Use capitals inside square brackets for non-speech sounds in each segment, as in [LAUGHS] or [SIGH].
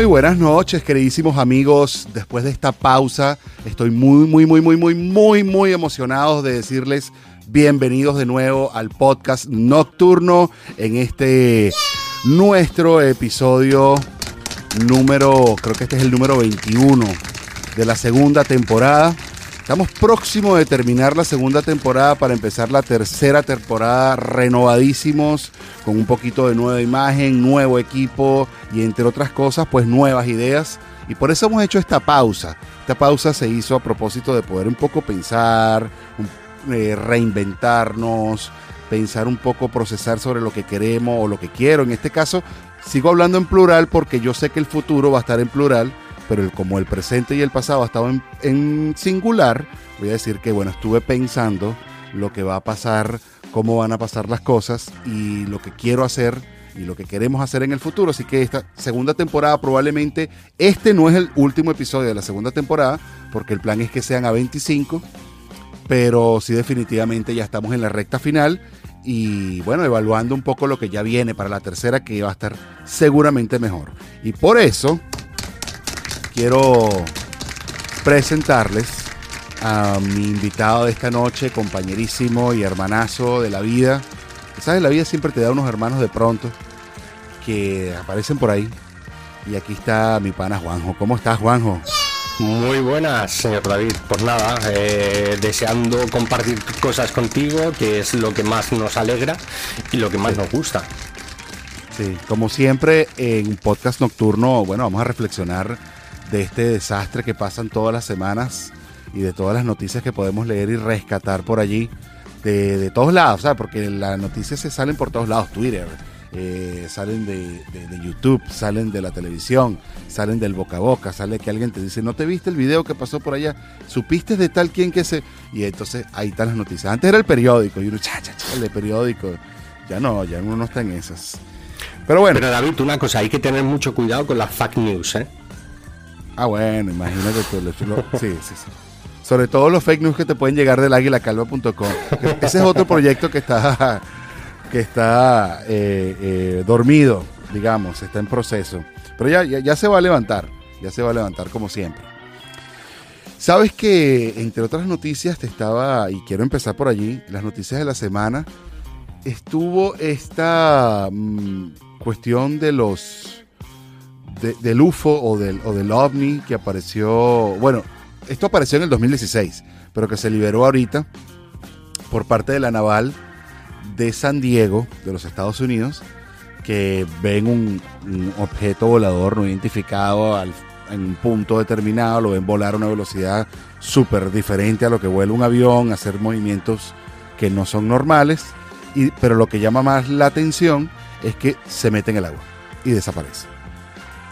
Muy buenas noches, queridísimos amigos. Después de esta pausa, estoy muy, muy, muy, muy, muy, muy, muy emocionado de decirles bienvenidos de nuevo al podcast nocturno en este nuestro episodio número, creo que este es el número 21 de la segunda temporada. Estamos próximos de terminar la segunda temporada para empezar la tercera temporada renovadísimos, con un poquito de nueva imagen, nuevo equipo y entre otras cosas, pues nuevas ideas. Y por eso hemos hecho esta pausa. Esta pausa se hizo a propósito de poder un poco pensar, eh, reinventarnos, pensar un poco, procesar sobre lo que queremos o lo que quiero. En este caso, sigo hablando en plural porque yo sé que el futuro va a estar en plural pero como el presente y el pasado estaban en, singular, voy a decir que, bueno, estuve pensando lo que va a pasar, cómo van a pasar las cosas y lo que quiero hacer y lo que queremos hacer en el futuro. Así que esta segunda temporada probablemente, este no es el último episodio de la segunda temporada, porque el plan es que sean a 25, pero sí definitivamente ya estamos en la recta final y bueno, evaluando un poco lo que ya viene para la tercera, que va a estar seguramente mejor. Y por eso quiero presentarles a mi invitado de esta noche, compañerísimo y hermanazo de la vida. ¿Sabes? La vida siempre te da unos hermanos de pronto que aparecen por ahí. Y aquí está mi pana Juanjo. ¿Cómo estás, Juanjo? Muy buenas, señor David. Por nada, eh, deseando compartir cosas contigo, que es lo que más nos alegra y lo que más nos gusta. Sí, como siempre, en un podcast nocturno, bueno, vamos a reflexionar de este desastre que pasan todas las semanas y de todas las noticias que podemos leer y rescatar por allí, de, todos lados, ¿sabes? Porque las noticias se salen por todos lados, Twitter, eh, salen de, YouTube, salen de la televisión, salen del boca a boca, sale que alguien te dice, no te viste el video que pasó por allá, supiste de tal quien que se... Y entonces ahí están las noticias. Antes era el periódico, y uno, cha, cha, el de periódico. Ya no, ya uno no está en esas. Pero bueno. Pero David, una cosa, hay que tener mucho cuidado con las fake news, ¿eh? Ah, bueno, imagínate sí, sí, sí. Sobre todo los fake news que te pueden llegar del águilacalva.com. Ese es otro proyecto que está, que está eh, eh, dormido, digamos, está en proceso. Pero ya, ya, se va a levantar, ya se va a levantar como siempre. Sabes que, entre otras noticias, te estaba, y quiero empezar por allí, las noticias de la semana, estuvo esta mm, cuestión de los del UFO o del, o del OVNI que apareció, bueno, esto apareció en el 2016, pero que se liberó ahorita por parte de la naval de San Diego, de los Estados Unidos, que ven un, objeto volador no identificado en un punto determinado, lo ven volar a una velocidad súper diferente a lo que vuela un avión, hacer movimientos que no son normales, y, pero lo que llama más la atención es que se mete en el agua y desaparece.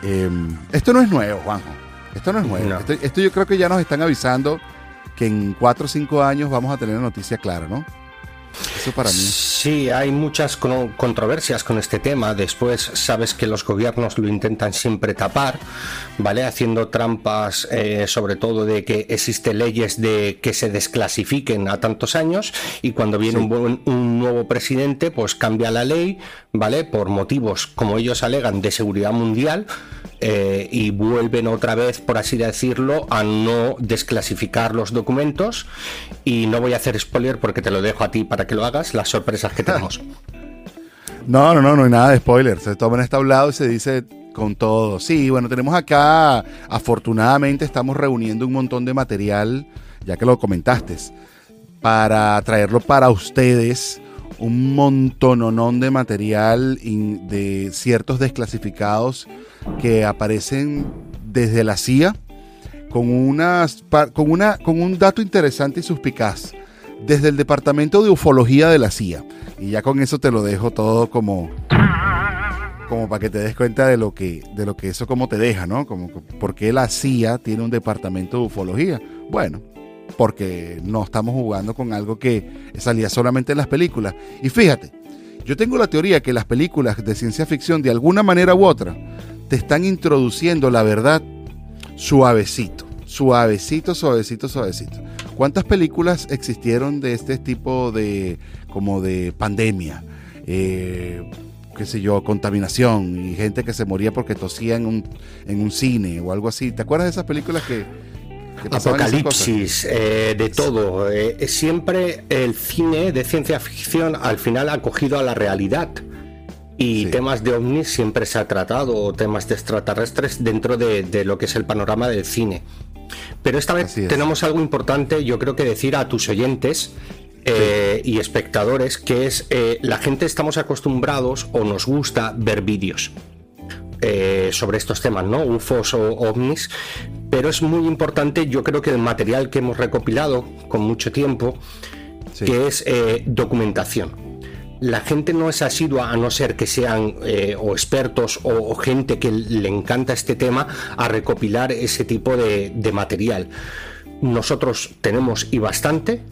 Em, esto no es nuevo, Juanjo. Esto no es nuevo. Esto, yo creo que ya nos están avisando que en cuatro o cinco años vamos a tener una noticia clara, ¿no? Eso para mí. Sí, hay muchas controversias con este tema. Después sabes que los gobiernos lo intentan siempre tapar, ¿vale? Haciendo trampas, eh, sobre todo de que existen leyes de que se desclasifiquen a tantos años y cuando viene un, un, nuevo presidente, pues cambia la ley, ¿vale? Por motivos, como ellos alegan, de seguridad mundial eh, y vuelven otra vez, por así decirlo, a no desclasificar los documentos. Y no voy a hacer spoiler porque te lo dejo a ti para que lo hagas, las sorpresas que [LAUGHS] tenemos. No, no, no, no hay nada de spoiler. Se toma en este hablado y se dice con todo. Sí, bueno, tenemos acá, afortunadamente estamos reuniendo un montón de material, ya que lo comentaste, para traerlo para ustedes un montononón de material de ciertos desclasificados que aparecen desde la CIA con, con, una, con un dato interesante y suspicaz desde el Departamento de Ufología de la CIA. Y ya con eso te lo dejo todo como, como para que te des cuenta de lo que, de lo que eso como te deja, ¿no? Como porque la CIA tiene un departamento de ufología. Bueno, porque no estamos jugando con algo que salía solamente en las películas. Y fíjate, yo tengo la teoría que las películas de ciencia ficción de alguna manera u otra te están introduciendo la verdad suavecito, suavecito, suavecito, suavecito. ¿Cuántas películas existieron de este tipo de, como de pandemia? Eh, qué sé yo, contaminación y gente que se moría porque tosía en un, en un cine o algo así. ¿Te acuerdas de esas películas que... Apocalipsis, eh, de todo. Eh, siempre el cine de ciencia ficción al final ha cogido a la realidad. Y temas de ovnis siempre se ha tratado, o temas de extraterrestres dentro de, de lo que es el panorama del cine. Pero esta vez tenemos algo importante, yo creo que decir a tus oyentes eh, y espectadores, que es eh, la gente estamos acostumbrados o nos gusta ver vídeos. Eh, sobre estos temas, ¿no? UFOs o ovnis, pero es muy importante, yo creo que el material que hemos recopilado con mucho tiempo, que es documentación. La gente no es asidua a no ser que sean o expertos o, gente que le encanta este tema a recopilar ese tipo de, de material. Nosotros tenemos y bastante,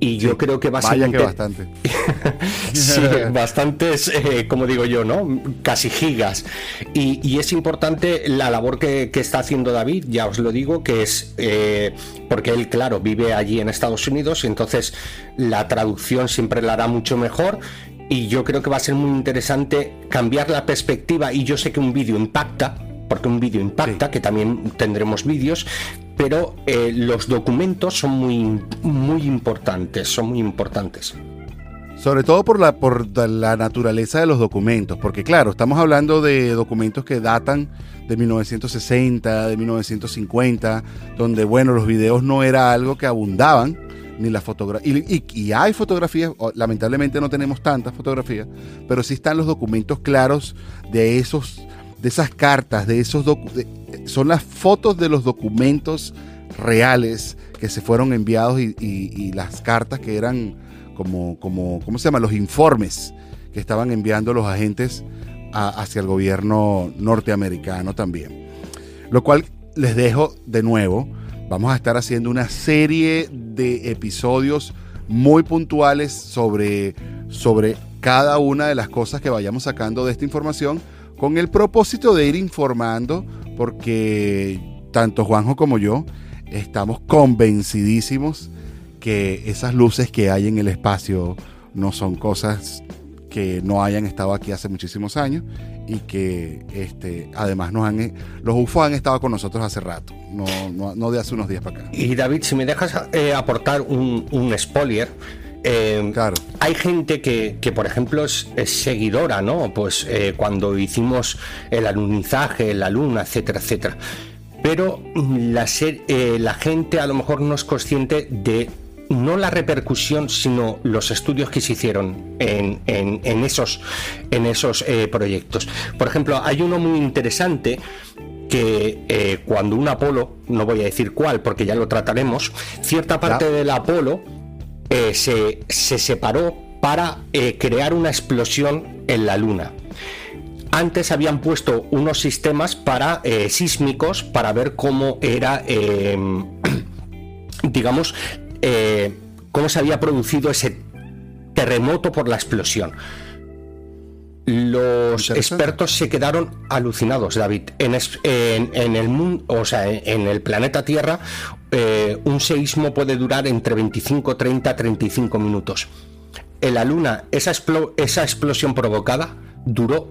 y yo creo que va a ser. Vaya que bastante. [LAUGHS] sí, [LAUGHS] bastantes, eh, como digo yo, ¿no? Casi gigas. Y, es importante la labor que, está haciendo David, ya os lo digo, que es. Eh, porque él, claro, vive allí en Estados Unidos y entonces la traducción siempre la hará mucho mejor. Y yo creo que va a ser muy interesante cambiar la perspectiva. Y yo sé que un vídeo impacta, porque un vídeo impacta, que también tendremos vídeos, pero eh, los documentos son muy, muy importantes, son muy importantes. Sobre todo por la, por la naturaleza de los documentos, porque claro, estamos hablando de documentos que datan de 1960, de 1950, donde bueno, los videos no era algo que abundaban, ni la fotografía. Y, y, hay fotografías, lamentablemente no tenemos tantas fotografías, pero sí están los documentos claros de esos de esas cartas, de esos son las fotos de los documentos reales que se fueron enviados y, las cartas que eran como, como, ¿cómo se llama? Los informes que estaban enviando los agentes hacia el gobierno norteamericano también. Lo cual les dejo de nuevo, vamos a estar haciendo una serie de episodios muy puntuales sobre, sobre cada una de las cosas que vayamos sacando de esta información con el propósito de ir informando, porque tanto Juanjo como yo estamos convencidísimos que esas luces que hay en el espacio no son cosas que no hayan estado aquí hace muchísimos años y que este, además nos han, los UFO han estado con nosotros hace rato, no, de hace unos días para acá. Y David, si me dejas eh, aportar un, un spoiler, eh, claro. Hay gente que, por ejemplo, es, seguidora, ¿no? Pues eh, cuando hicimos el alunizaje, la luna, etcétera, etcétera. Pero la, eh, la gente a lo mejor no es consciente de no la repercusión, sino los estudios que se hicieron en, esos, en esos proyectos. Por ejemplo, hay uno muy interesante que cuando un Apolo, no voy a decir cuál porque ya lo trataremos, cierta parte del Apolo eh, se, separó para eh, crear una explosión en la Luna. Antes habían puesto unos sistemas para eh, sísmicos para ver cómo era, [CLEARS THROAT] digamos, cómo se había producido ese terremoto por la explosión. Los expertos se quedaron alucinados, David. En, el mundo, o sea, en el planeta Tierra, eh, un seísmo puede durar entre 25, 30, 35 minutos. En la Luna, esa, esa explosión provocada duró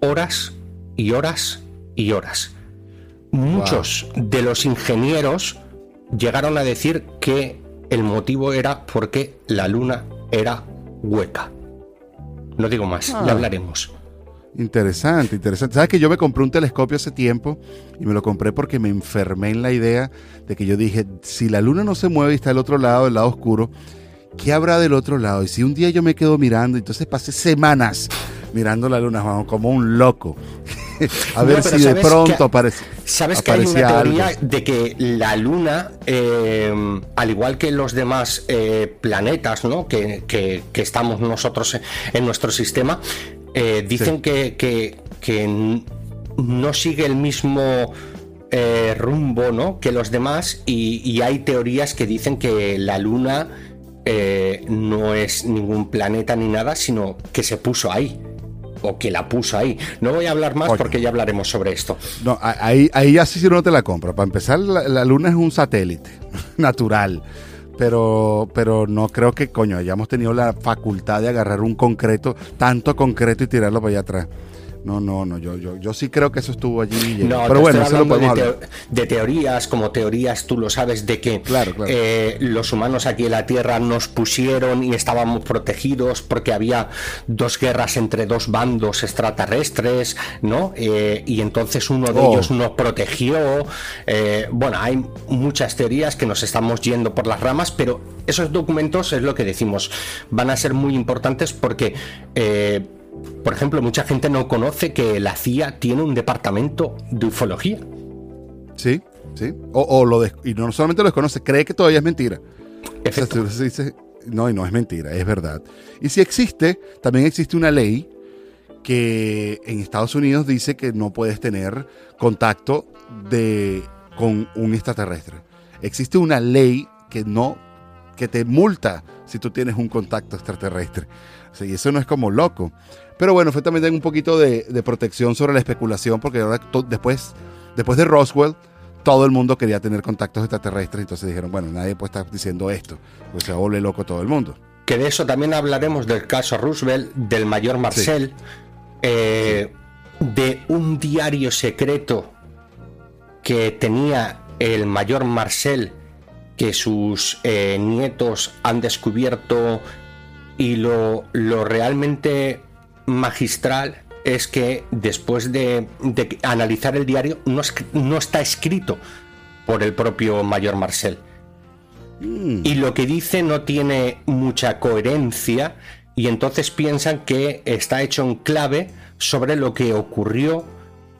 horas y horas y horas. Muchos de los ingenieros llegaron a decir que el motivo era porque la Luna era hueca. No digo más, ya ah. hablaremos. Interesante, interesante. Sabes que yo me compré un telescopio hace tiempo y me lo compré porque me enfermé en la idea de que yo dije, si la luna no se mueve y está al otro lado, del lado oscuro, ¿qué habrá del otro lado? Y si un día yo me quedo mirando, entonces pasé semanas mirando la luna como un loco. [LAUGHS] a ver si de pronto aparece. ¿Sabes que hay una teoría de que la luna, eh, al igual que los demás eh, planetas ¿no? que, estamos nosotros en nuestro sistema, eh, dicen que, que, no sigue el mismo rumbo ¿no? que los demás y, hay teorías que dicen que la luna no es ningún planeta ni nada, sino que se puso ahí o que la puso ahí. No voy a hablar más porque ya hablaremos sobre esto. No, ahí, ahí así si no te la compro. Para empezar, la, Luna es un satélite [LAUGHS] natural. Pero, pero no creo que, coño, hayamos tenido la facultad de agarrar un concreto, tanto concreto y tirarlo para allá atrás. No, no, no, yo, yo, yo sí creo que eso estuvo allí. No, pero bueno, eso lo podemos de, de, teorías, como teorías, tú lo sabes, de que eh, los humanos aquí en la Tierra nos pusieron y estábamos protegidos porque había dos guerras entre dos bandos extraterrestres, ¿no? Eh, y entonces uno de oh. ellos nos protegió. Eh, bueno, hay muchas teorías que nos estamos yendo por las ramas, pero esos documentos es lo que decimos, van a ser muy importantes porque por ejemplo, mucha gente no conoce que la CIA tiene un departamento de ufología. Sí, sí. O, lo y no solamente lo desconoce, cree que todavía es mentira. no, y no es mentira, es verdad. Y si existe, también existe una ley que en Estados Unidos dice que no puedes tener contacto de, con un extraterrestre. Existe una ley que no que te multa si tú tienes un contacto extraterrestre. y eso no es como loco. Pero bueno, fue también un poquito de, protección sobre la especulación, porque ahora después, después de Roswell, todo el mundo quería tener contactos extraterrestres, entonces dijeron, bueno, nadie puede estar diciendo esto, pues se vuelve loco todo el mundo. Que de eso también hablaremos del caso Roosevelt, del mayor Marcel, eh, de un diario secreto que tenía el mayor Marcel, que sus eh, nietos han descubierto y lo, lo realmente magistral es que después de, analizar el diario no, está escrito por el propio mayor Marcel. Mm. Y lo que dice no tiene mucha coherencia y entonces piensan que está hecho en clave sobre lo que ocurrió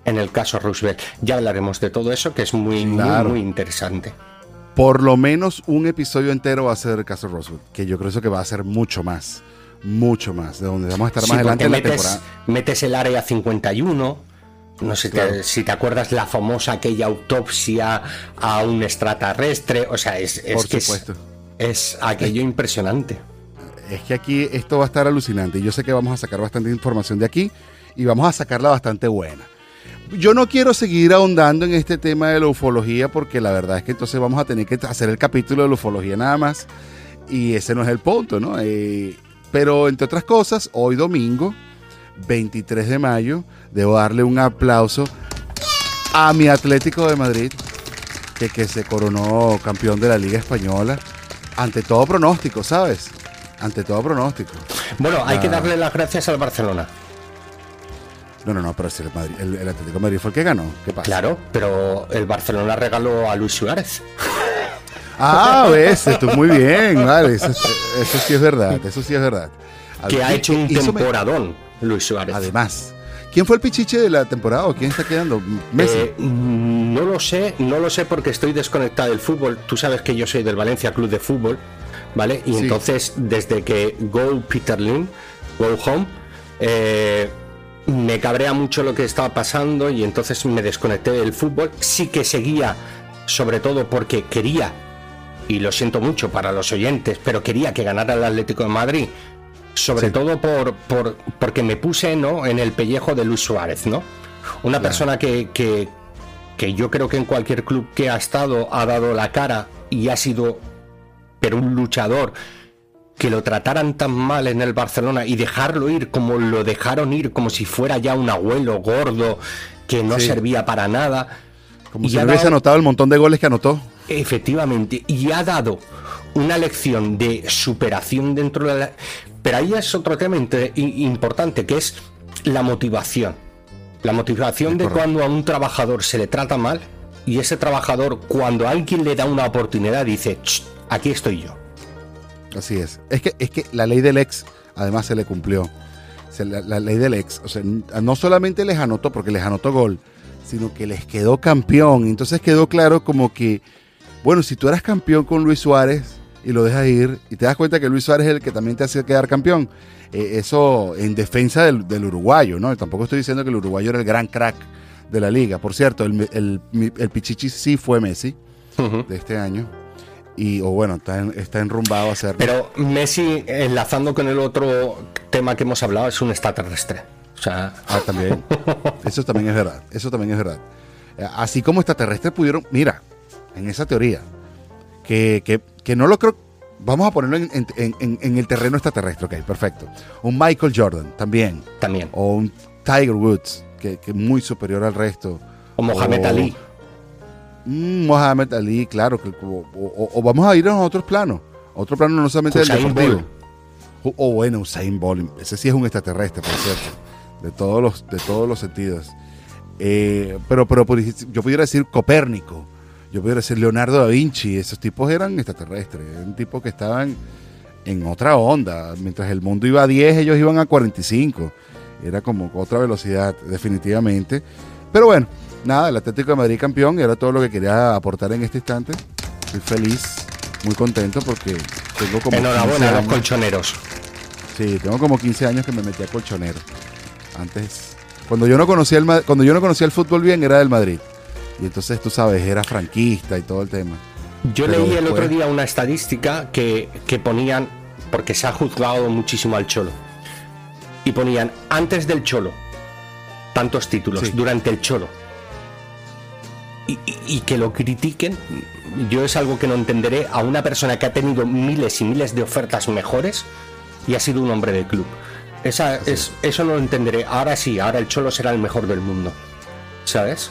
en el caso Roosevelt. Ya hablaremos de todo eso que es muy, muy, muy interesante. Por lo menos un episodio entero va a ser el caso Roosevelt, que yo creo que va a ser mucho más mucho más, de donde vamos a estar más adelante en la temporada. Metes el área 51, no sé si te acuerdas la famosa aquella autopsia a un extraterrestre, o sea, es, es que es, aquello impresionante. Es que aquí esto va a estar alucinante y yo sé que vamos a sacar bastante información de aquí y vamos a sacarla bastante buena. Yo no quiero seguir ahondando en este tema de la ufología porque la verdad es que entonces vamos a tener que hacer el capítulo de la ufología nada más y ese no es el punto, ¿no? Eh, pero entre otras cosas, hoy domingo, 23 de mayo, debo darle un aplauso a mi Atlético de Madrid, que, que se coronó campeón de la Liga Española, ante todo pronóstico, ¿sabes? Ante todo pronóstico. Bueno, hay que darle las gracias al Barcelona. No, no, no, pero si el, el, Atlético de Madrid fue el que ganó. ¿Qué pasa? Claro, pero el Barcelona regaló a Luis Suárez. Ah, ves, esto muy bien, vale, eso, sí es verdad, eso sí es verdad. que ha hecho un temporadón, Luis Suárez. Además, ¿quién fue el pichiche de la temporada o quién está quedando? Messi. Eh, no lo sé, no lo sé porque estoy desconectado del fútbol. Tú sabes que yo soy del Valencia Club de Fútbol, ¿vale? Y entonces, desde que Go Peter Lim, Go Home, eh, me cabrea mucho lo que estaba pasando y entonces me desconecté del fútbol. Sí que seguía, sobre todo porque quería y lo siento mucho para los oyentes, pero quería que ganara el Atlético de Madrid, sobre todo por, por, porque me puse ¿no? en el pellejo de Luis Suárez, ¿no? Una persona que, que, que yo creo que en cualquier club que ha estado ha dado la cara y ha sido, pero un luchador que lo trataran tan mal en el Barcelona y dejarlo ir como lo dejaron ir, como si fuera ya un abuelo gordo que no servía para nada. Como si no hubiese anotado el montón de goles que anotó. Efectivamente, y ha dado una lección de superación dentro de la... Pero ahí es otro tema importante, que es la motivación. La motivación de cuando a un trabajador se le trata mal y ese trabajador cuando alguien le da una oportunidad dice, aquí estoy yo. Así es. Es que, es que la ley del ex además se le cumplió. La, la, ley del ex. O sea, no solamente les anotó, porque les anotó gol, sino que les quedó campeón. Entonces quedó claro como que bueno, si tú eras campeón con Luis Suárez y lo dejas ir y te das cuenta que Luis Suárez es el que también te hace quedar campeón, eh, eso en defensa del, uruguayo, ¿no? Tampoco estoy diciendo que el uruguayo era el gran crack de la liga. Por cierto, el, el, Pichichi sí fue Messi de este año. Y, o bueno, está, está enrumbado a ser. Pero Messi, enlazando con el otro tema que hemos hablado, es un extraterrestre. O sea... Ah, también. [LAUGHS] Eso también es verdad. Eso también es verdad. Eh, así como extraterrestres pudieron. Mira, en esa teoría. Que, no lo creo, vamos a ponerlo en, el terreno extraterrestre, ok, perfecto. Un Michael Jordan también. También. O un Tiger Woods, que es muy superior al resto. O Mohamed Ali. Mm, Mohamed Ali, claro. o, vamos a ir a otros planos. Otro plano no solamente del deportivo. O, bueno, Usain Bolt. Ese sí es un extraterrestre, por cierto. De todos los, de todos los sentidos. Eh, pero, pero yo pudiera decir Copérnico. Yo pudiera decir Leonardo da Vinci. Esos tipos eran extraterrestres. Eran tipos que estaban en otra onda. Mientras el mundo iba a 10, ellos iban a 45. Era como otra velocidad, definitivamente. Pero bueno, nada, el Atlético de Madrid campeón era todo lo que quería aportar en este instante. Estoy feliz, muy contento porque tengo como. Enhorabuena a los colchoneros. Sí, tengo como 15 años que me metí a colchonero. Antes, cuando yo no conocía el, cuando yo no conocía el fútbol bien, era del Madrid. Y entonces, tú sabes, era franquista y todo el tema. Yo leí el otro día una estadística que, que ponían, porque se ha juzgado muchísimo al Cholo. Y ponían antes del Cholo, tantos títulos, durante el Cholo. y, que lo critiquen, yo es algo que no entenderé a una persona que ha tenido miles y miles de ofertas mejores y ha sido un hombre de club. Esa, es, eso no lo entenderé. Ahora sí, ahora el Cholo será el mejor del mundo. ¿Sabes?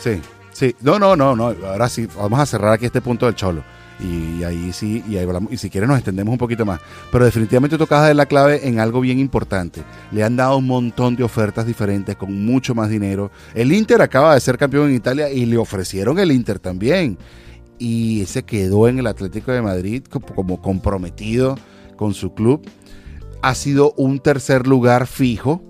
Sí, sí. No, no, no, no. Ahora sí, vamos a cerrar aquí este punto del Cholo. Y, ahí sí, y, ahí y si quieres nos extendemos un poquito más. Pero definitivamente tocas de la clave en algo bien importante. Le han dado un montón de ofertas diferentes con mucho más dinero. El Inter acaba de ser campeón en Italia y le ofrecieron el Inter también. Y se quedó en el Atlético de Madrid como comprometido con su club. Ha sido un tercer lugar fijo,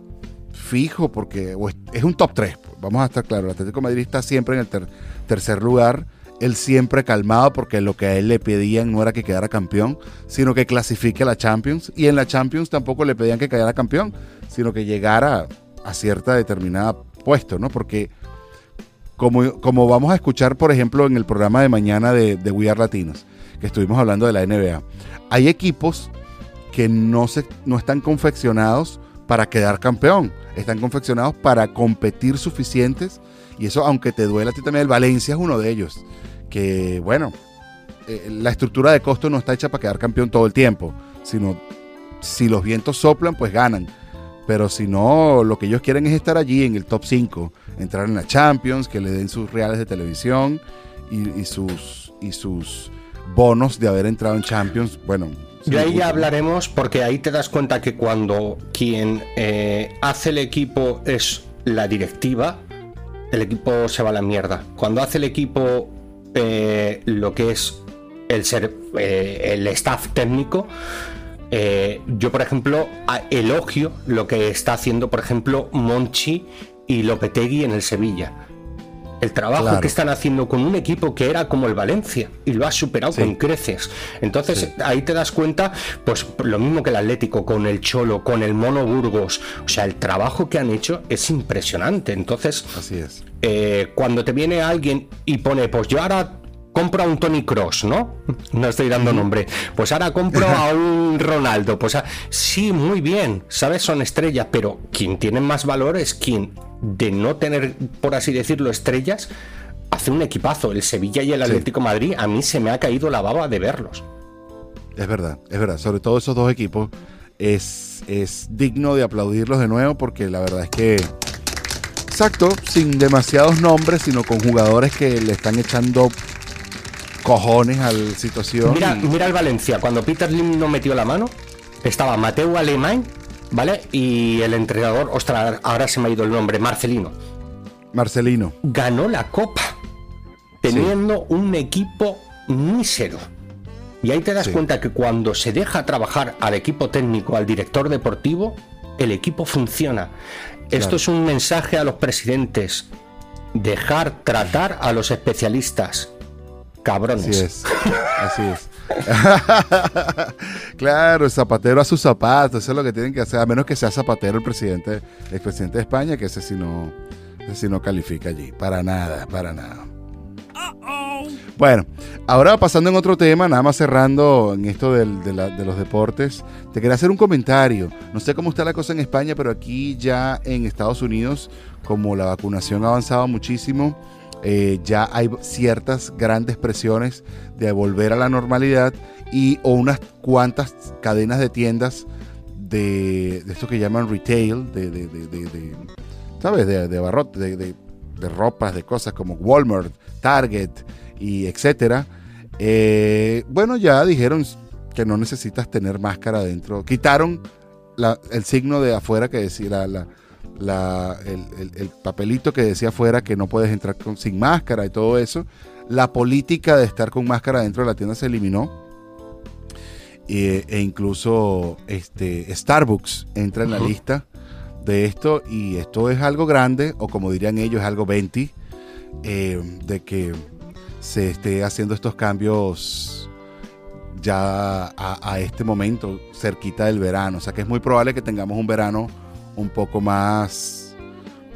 fijo porque es un top 3, vamos a estar claros, el Atlético Madrid está siempre en el tercer lugar, él siempre calmado porque lo que a él le pedían no era que quedara campeón, sino que clasifique a la Champions, y en la Champions tampoco le pedían que quedara campeón, sino que llegara a cierta determinada puesto, ¿no? Porque como, como vamos a escuchar, por ejemplo, en el programa de mañana de, de We Are Latinos, que estuvimos hablando de la NBA, hay equipos que no, se, no están confeccionados para quedar campeón, están confeccionados para competir suficientes y eso aunque te duela a ti también, el Valencia es uno de ellos, que bueno, eh, la estructura de costo no está hecha para quedar campeón todo el tiempo, sino si los vientos soplan, pues ganan. Pero si no, lo que ellos quieren es estar allí en el top 5, entrar en la Champions, que le den sus reales de televisión y, sus, y sus bonos de haber entrado en Champions. Bueno, de ahí ya hablaremos porque ahí te das cuenta que cuando quien eh, hace el equipo es la directiva, el equipo se va a la mierda. Cuando hace el equipo eh, lo que es el ser eh, el staff técnico, yo por ejemplo elogio lo que está haciendo por ejemplo Monchi y Lopetegui en el Sevilla el trabajo que están haciendo con un equipo que era como el Valencia y lo ha superado con creces. Entonces ahí te das cuenta, pues lo mismo que el Atlético, con el Cholo, con el Mono Burgos. O sea, el trabajo que han hecho es impresionante. Entonces, así es. Eh, cuando te viene alguien y pone, pues yo ahora compro a un Tony Cross, ¿no? No estoy dando nombre. Pues ahora compro a [LAUGHS] un Ronaldo. Pues sí, muy bien, ¿sabes? Son estrellas, pero quien tiene más valor es quien de no tener, por así decirlo, estrellas, hace un equipazo. El Sevilla y el Atlético Madrid, a mí se me ha caído la baba de verlos. Es verdad, es verdad. Sobre todo esos dos equipos es, es digno de aplaudirlos de nuevo porque la verdad es que, exacto, sin demasiados nombres, sino con jugadores que le están echando cojones a la situación. Mira, mira el Valencia, cuando Peter Lim no metió la mano, estaba Mateo Alemán ¿vale? Y el entrenador, ostras, ahora se me ha ido el nombre, Marcelino. Marcelino. Ganó la copa teniendo un equipo mísero. Y ahí te das cuenta que cuando se deja trabajar al equipo técnico, al director deportivo, el equipo funciona. Esto es un mensaje a los presidentes. Dejar tratar a los especialistas. Cabrones. Así es. Así es. [LAUGHS] claro, el zapatero a sus zapatos, eso es lo que tienen que hacer, a menos que sea zapatero el presidente, el presidente de España, que ese sí no, ese no califica allí, para nada, para nada. Bueno, ahora pasando en otro tema, nada más cerrando en esto de, de, los deportes, te quería hacer un comentario. No sé cómo está la cosa en España, pero aquí ya en Estados Unidos, como la vacunación ha avanzado muchísimo, eh, ya hay ciertas grandes presiones de volver a la normalidad y o unas cuantas cadenas de tiendas de, esto que llaman retail, de, de, de ¿sabes? De, de barrote, de, ropas, de cosas como Walmart, Target y etcétera. Eh, bueno, ya dijeron que no necesitas tener máscara adentro. Quitaron el signo de afuera que decía la, el, papelito que decía afuera que no puedes entrar con, sin máscara y todo eso. La política de estar con máscara dentro de la tienda se eliminó. E, e incluso este, Starbucks entra en la lista de esto y esto es algo grande, o como dirían ellos, es algo 20, eh, de que se esté haciendo estos cambios ya a, este momento, cerquita del verano. O sea que es muy probable que tengamos un verano un poco más,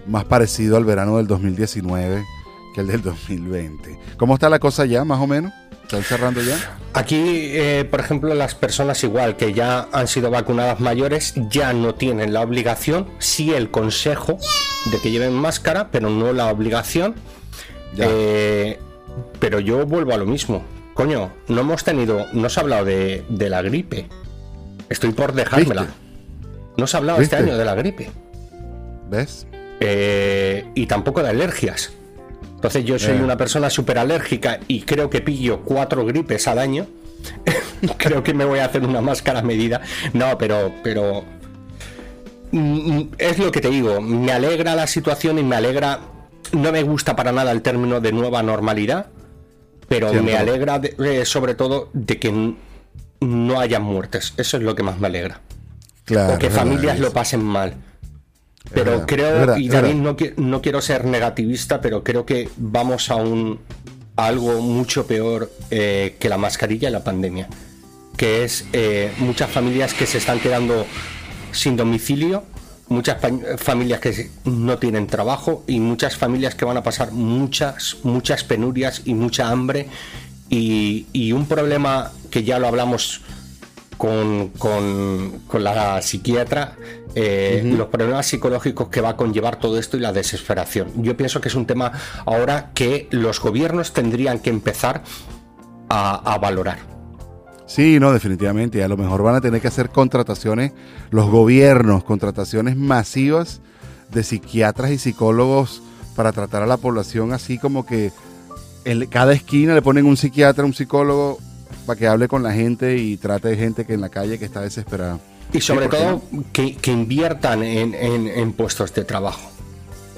más parecido al verano del 2019 que el del 2020. ¿Cómo está la cosa ya, más o menos? ¿Están cerrando ya? Aquí, eh, por ejemplo, las personas igual que ya han sido vacunadas mayores ya no tienen la obligación, sí el consejo de que lleven máscara, pero no la obligación. Eh, pero yo vuelvo a lo mismo. Coño, no hemos tenido, no se ha hablado de, la gripe. Estoy por dejármela. No se ha hablado este año de la gripe. ¿Ves? Eh, y tampoco de alergias. Entonces yo soy eh. una persona súper alérgica y creo que pillo cuatro gripes al año. [LAUGHS] creo que me voy a hacer una máscara medida. No, pero, pero mm, es lo que te digo. Me alegra la situación y me alegra. No me gusta para nada el término de nueva normalidad, pero me alegra eh, sobre todo de que no haya muertes. Eso es lo que más me alegra. Claro, o que familias lo pasen mal. Pero creo, y también no, no, quiero ser negativista, pero creo que vamos a un algo mucho peor eh, que la mascarilla y la pandemia, que es eh, muchas familias que se están quedando sin domicilio, muchas familias que no tienen trabajo y muchas familias que van a pasar muchas, muchas penurias y mucha hambre y, y un problema que ya lo hablamos con, con, la psiquiatra eh, los problemas psicológicos que va a conllevar todo esto y la desesperación. Yo pienso que es un tema ahora que los gobiernos tendrían que empezar a, valorar. Sí, no, definitivamente. A lo mejor van a tener que hacer contrataciones, los gobiernos, contrataciones masivas de psiquiatras y psicólogos para tratar a la población así como que en cada esquina le ponen un psiquiatra, un psicólogo, para que hable con la gente y trate de gente que en la calle que está desesperada. Y sobre todo que, inviertan en, puestos de trabajo.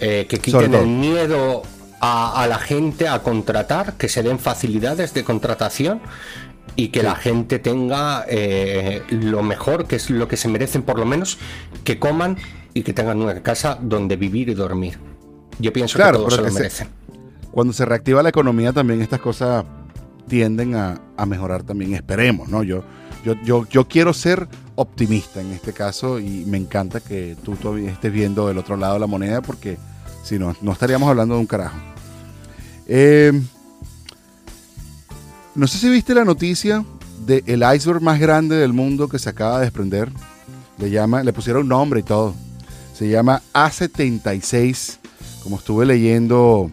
Eh, que quiten el miedo a, la gente a contratar, que se den facilidades de contratación y que la gente tenga eh, lo mejor, que es lo que se merecen por lo menos, que coman y que tengan una casa donde vivir y dormir. Yo pienso que todos se lo merecen. cuando se reactiva la economía también estas cosas tienden a, mejorar también, esperemos, ¿no? Yo, yo, yo, yo, quiero ser optimista en este caso y me encanta que tú todavía estés viendo del otro lado de la moneda porque si no, no estaríamos hablando de un carajo. Eh, no sé si viste la noticia del el iceberg más grande del mundo que se acaba de desprender. Le, llama, le pusieron nombre y todo. Se llama A76. Como estuve leyendo,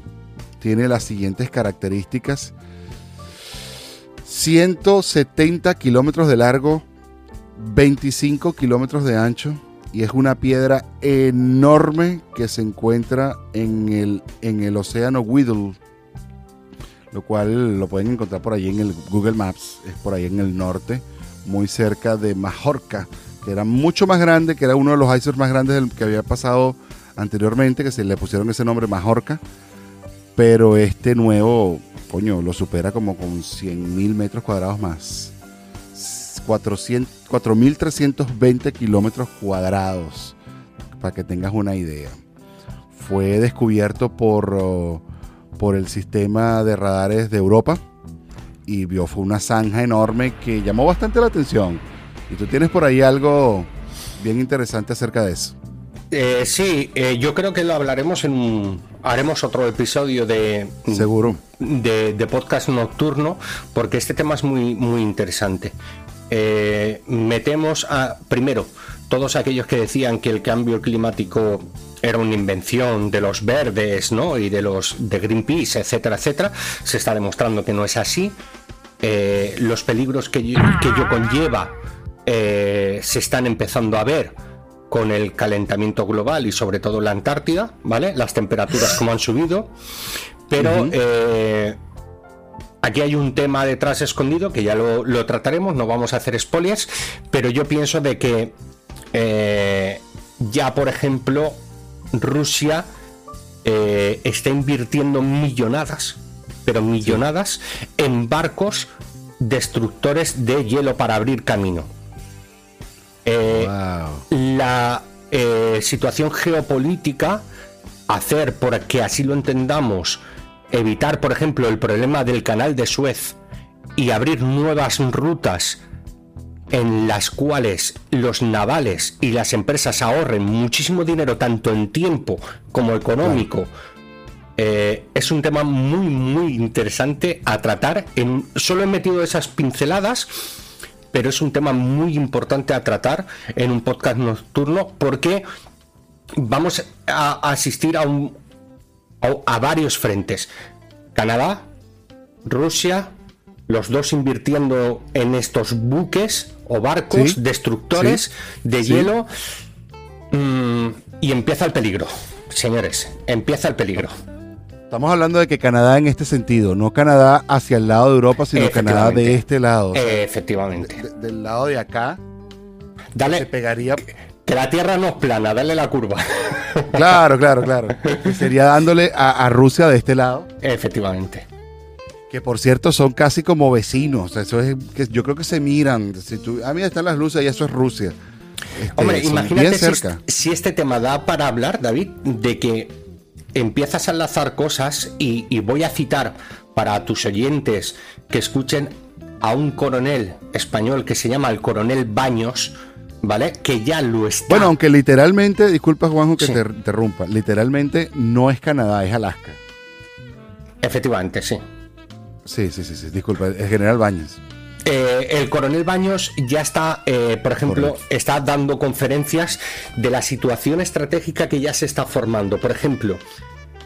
tiene las siguientes características. 170 kilómetros de largo, 25 kilómetros de ancho y es una piedra enorme que se encuentra en el, en el océano Weddell, lo cual lo pueden encontrar por ahí en el Google Maps, es por ahí en el norte, muy cerca de Majorca, que era mucho más grande, que era uno de los icebergs más grandes del que había pasado anteriormente, que se le pusieron ese nombre Majorca, pero este nuevo coño, lo supera como con 100.000 metros cuadrados más. 4.320 kilómetros cuadrados, para que tengas una idea. Fue descubierto por, oh, por el sistema de radares de Europa y vio, fue una zanja enorme que llamó bastante la atención. Y tú tienes por ahí algo bien interesante acerca de eso. Eh, sí, eh, yo creo que lo hablaremos en un, haremos otro episodio de seguro de, podcast nocturno porque este tema es muy muy interesante. Eh, metemos a primero todos aquellos que decían que el cambio climático era una invención de los verdes, ¿no? Y de los de Greenpeace, etcétera, etcétera, se está demostrando que no es así. Eh, los peligros que, que yo conlleva se están empezando a ver con el calentamiento global y sobre todo la Antártida, ¿vale? Las temperaturas como han subido, pero eh, aquí hay un tema detrás escondido que ya lo, lo, trataremos, no vamos a hacer spoilers, pero yo pienso de que ya, por ejemplo, Rusia eh, está invirtiendo millonadas, pero millonadas, en barcos destructores de hielo para abrir camino. Eh, la eh, situación geopolítica, hacer, por que así lo entendamos, evitar, por ejemplo, el problema del canal de Suez y abrir nuevas rutas en las cuales los navales y las empresas ahorren muchísimo dinero tanto en tiempo como económico. Eh, es un tema muy muy interesante a tratar. En, solo he metido esas pinceladas, pero es un tema muy importante a tratar en un podcast nocturno porque vamos a asistir a, un, a varios frentes. Canadá, Rusia, los dos invirtiendo en estos buques o barcos destructores de hielo mm, y empieza el peligro, señores, empieza el peligro. Estamos hablando de que Canadá en este sentido, no Canadá hacia el lado de Europa, sino Canadá de este lado. Efectivamente. del lado de acá. Dale. Se pegaría. Que la Tierra no es plana, dale la curva. Claro, claro, [LAUGHS] claro. sería dándole a Rusia de este lado. Efectivamente. Que por cierto son casi como vecinos. Eso es que yo creo que se miran. Si tú, ah, mira, están las luces y eso es Rusia. Este, Hombre, imagínate si, este tema da para hablar, David, de que empiezas a enlazar cosas y, voy a citar para tus oyentes que escuchen a un coronel español que se llama el coronel Baños, ¿vale? Que ya lo está. Bueno, aunque literalmente, disculpa Juanjo que te interrumpa, literalmente no es Canadá, es Alaska. Efectivamente, sí. Sí, sí, sí, sí. disculpa, el general Baños. Eh, el coronel Baños ya está, eh, por ejemplo, está dando conferencias de la situación estratégica que ya se está formando. Por ejemplo,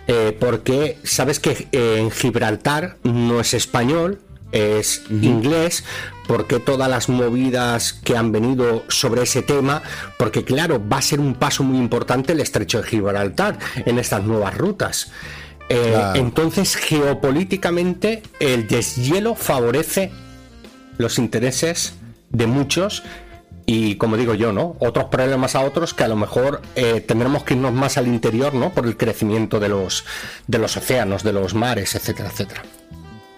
eh, porque sabes que en Gibraltar no es español, es inglés, porque todas las movidas que han venido sobre ese tema, porque claro, va a ser un paso muy importante el estrecho de Gibraltar en estas nuevas rutas. Eh, entonces, geopolíticamente, el deshielo favorece los intereses de muchos y, como digo yo, ¿no? Otros problemas a otros que a lo mejor eh, tendremos que irnos más al interior, ¿no? Por el crecimiento de los, de los océanos, de los mares, etcétera, etcétera.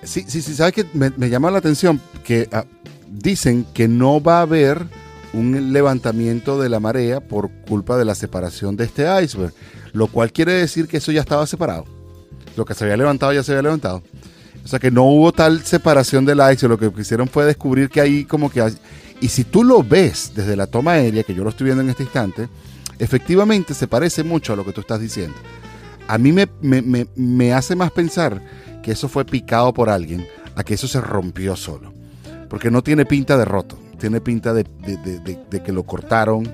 Sí, sí, sí, sabes que me, llama la atención que ah, dicen que no va a haber un levantamiento de la marea por culpa de la separación de este iceberg, lo cual quiere decir que eso ya estaba separado lo que se había levantado ya se había levantado. O sea que no hubo tal separación del ice, lo que quisieron fue descubrir que ahí como que... Hay, y si tú lo ves desde la toma aérea, que yo lo estoy viendo en este instante, efectivamente se parece mucho a lo que tú estás diciendo. A mí me, me, hace más pensar que eso fue picado por alguien, a que eso se rompió solo. Porque no tiene pinta de roto, tiene pinta de, de que lo cortaron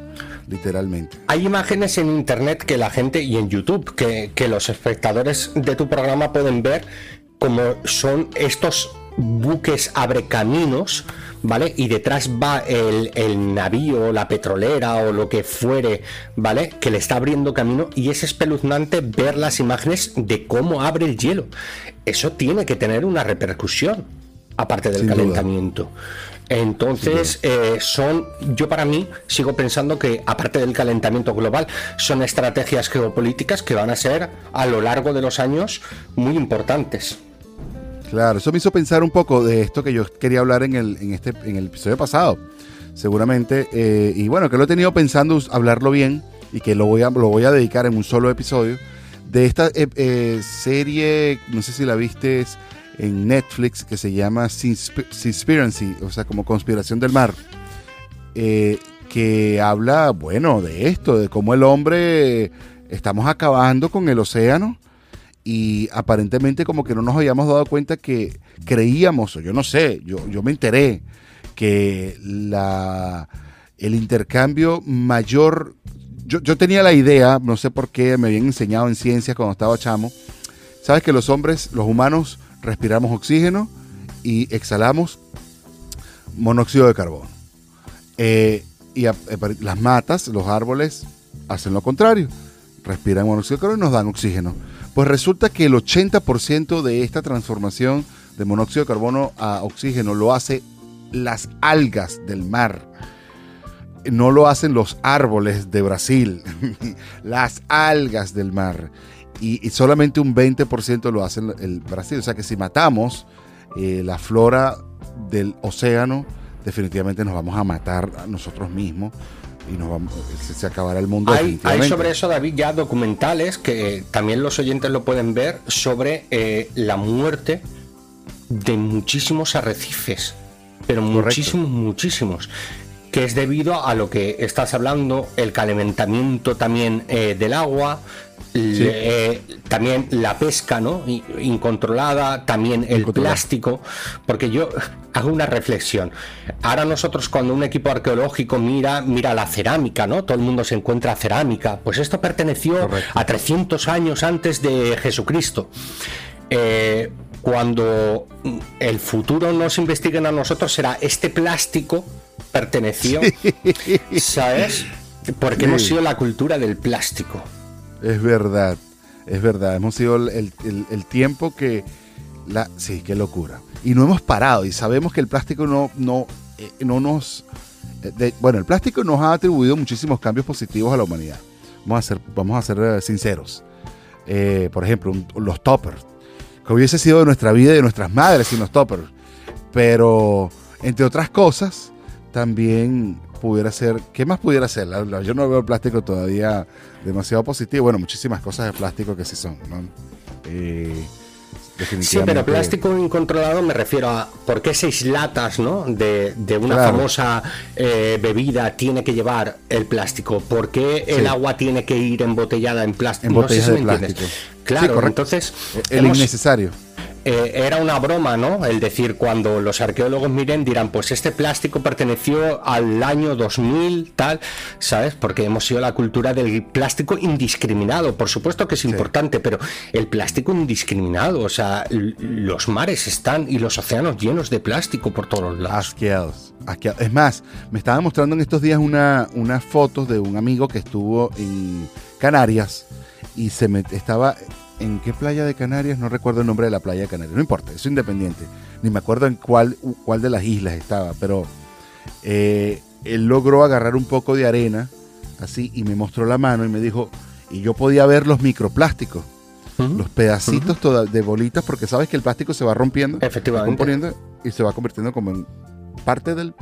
literalmente. Hay imágenes en internet que la gente y en YouTube que, los espectadores de tu programa pueden ver como son estos buques abre caminos, ¿vale? Y detrás va el, el, navío, la petrolera o lo que fuere, ¿vale? Que le está abriendo camino y es espeluznante ver las imágenes de cómo abre el hielo. Eso tiene que tener una repercusión, aparte del calentamiento. Entonces, eh, son, yo para mí sigo pensando que, aparte del calentamiento global, son estrategias geopolíticas que van a ser a lo largo de los años muy importantes. Claro, eso me hizo pensar un poco de esto que yo quería hablar en el, en este, en el episodio pasado, seguramente. Eh, y bueno, que lo he tenido pensando hablarlo bien y que lo voy a, lo voy a dedicar en un solo episodio. De esta eh, serie, no sé si la viste, en Netflix que se llama Conspiracy, o sea, como conspiración del mar, eh, que habla, bueno, de esto, de cómo el hombre estamos acabando con el océano y aparentemente como que no nos habíamos dado cuenta que creíamos, o yo no sé, yo, yo me enteré que la el intercambio mayor. Yo, yo, tenía la idea, no sé por qué, me habían enseñado en ciencias cuando estaba chamo. Sabes que los hombres, los humanos, respiramos oxígeno y exhalamos monóxido de carbono. Eh, y las matas, los árboles, hacen lo contrario. Respiran monóxido de carbono y nos dan oxígeno. Pues resulta que el 80% de esta transformación de monóxido de carbono a oxígeno lo hace las algas del mar. No lo hacen los árboles de Brasil, [LAUGHS] las algas del mar. Y, solamente un 20% lo hacen el Brasil. O sea que si matamos eh, la flora del océano, definitivamente nos vamos a matar a nosotros mismos y nos vamos, se, acabará el mundo. Hay, hay, sobre eso, David, ya documentales que también los oyentes lo pueden ver sobre eh, la muerte de muchísimos arrecifes, pero muchísimos, muchísimos que es debido a lo que estás hablando, el calentamiento también eh, del agua, eh, también la pesca ¿no? incontrolada, también el plástico, porque yo [LAUGHS] hago una reflexión. Ahora nosotros cuando un equipo arqueológico mira, mira la cerámica, ¿no? Todo el mundo se encuentra cerámica, pues esto perteneció a 300 años antes de Jesucristo. Eh, cuando el futuro nos investiguen a nosotros será este plástico perteneció, ¿sabes? Porque hemos sido la cultura del plástico. Es verdad, es verdad. Hemos sido el, tiempo que... La, sí, qué locura. Y no hemos parado y sabemos que el plástico no, no, eh, no nos... Eh, bueno, el plástico nos ha atribuido muchísimos cambios positivos a la humanidad. Vamos a ser, vamos a ser eh, sinceros. por ejemplo, los toppers. Que hubiese sido de nuestra vida y de nuestras madres sin los toppers. Pero, entre otras cosas, también pudiera ser, ¿qué más pudiera ser? Yo no veo el plástico todavía demasiado positivo. Bueno, muchísimas cosas de plástico que sí son, ¿no? Eh, sí, pero plástico incontrolado me refiero a por qué seis latas ¿no? de, una famosa eh, bebida tiene que llevar el plástico, por qué el agua tiene que ir embotellada en plástico. no sé si me plástico. Claro, entonces. El innecesario. Eh, era una broma, ¿no? El decir, cuando los arqueólogos miren, dirán, pues este plástico perteneció al año 2000, tal, ¿sabes? Porque hemos sido la cultura del plástico indiscriminado. Por supuesto que es importante, pero el plástico indiscriminado, o sea, los mares están y los océanos llenos de plástico por todos lados. Asqueados. Es más, me estaba mostrando en estos días una, unas fotos de un amigo que estuvo en Canarias y se me estaba en qué playa de Canarias, no recuerdo el nombre de la playa de Canarias, no importa, es independiente, ni me acuerdo en cuál, cuál de las islas estaba, pero eh, él logró agarrar un poco de arena, así, y me mostró la mano y me dijo, y yo podía ver los microplásticos, los pedacitos de bolitas, porque sabes que el plástico se va rompiendo, Efectivamente. y se va convirtiendo como en parte del